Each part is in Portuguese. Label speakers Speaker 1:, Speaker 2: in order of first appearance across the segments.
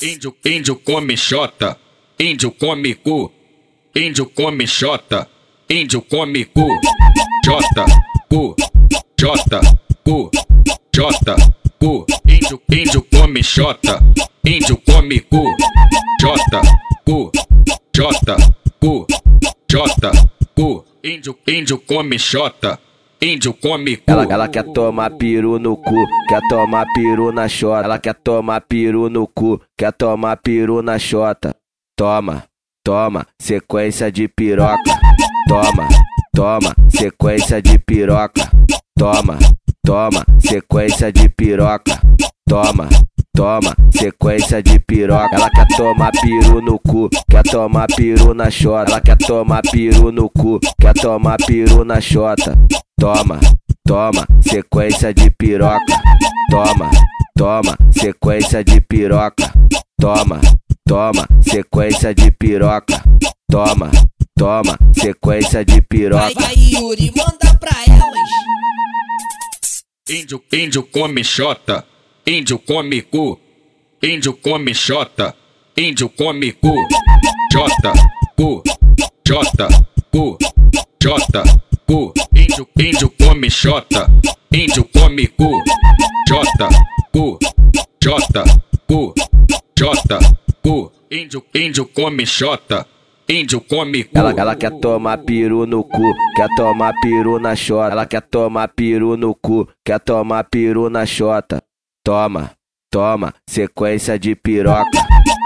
Speaker 1: Índio, índio come xota, índio come cu, índio come xota, índio come cu, xota, cu, xota, cu, xota, cu, índio, índio come xota, índio come cu, xota, cu, xota, cu, xota, cu, índio, índio come xota. Índio come cu.
Speaker 2: Ela, ela quer tomar peru no cu, quer tomar peru na xota. Ela quer tomar peru no cu, quer tomar peru na xota. Toma, toma, sequência de piroca. Toma, toma, sequência de piroca. Toma, toma, sequência de piroca. Toma, toma, sequência de piroca. Ela quer tomar peru no cu, quer tomar peru na xota. Ela quer tomar peru no cu, quer tomar peru na xota. Toma, toma, sequência de piroca. Toma, toma, sequência de piroca. Toma, toma, sequência de piroca. Toma, toma, sequência de piroca.
Speaker 3: Vai, vai, Yuri, manda pra elas.
Speaker 1: Índio, índio come xota, índio come cu, índio come xota, índio come cu, xota, cu, xota, cu, xota, cu, índio, índio come xota, índio come cu, xota, cu, xota, cu, xota, cu, índio, índio come xota, índio come cu.
Speaker 2: Ela, ela quer tomar peru no cu, quer tomar peru na xota. Ela quer tomar peru no cu, quer tomar peru na xota. Toma, toma, sequência de piroca.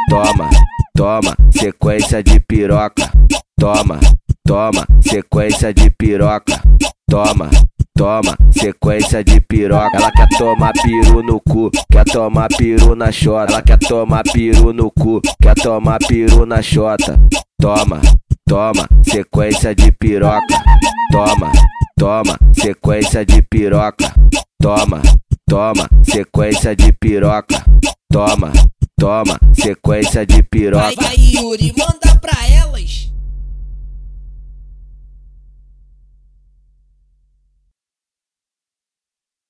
Speaker 2: Toma, toma, sequência de piroca. Toma, toma, sequência de piroca. Toma, toma, sequência de piroca. Ela quer tomar peru no cu, quer tomar peru na xota. Ela quer tomar peru no cu, quer tomar peru na xota. Toma, toma, sequência de piroca. Toma, toma, sequência de piroca. Toma, toma, sequência de piroca. Toma, toma, sequência de piroca.
Speaker 3: vai, Yuri, manda pra elas.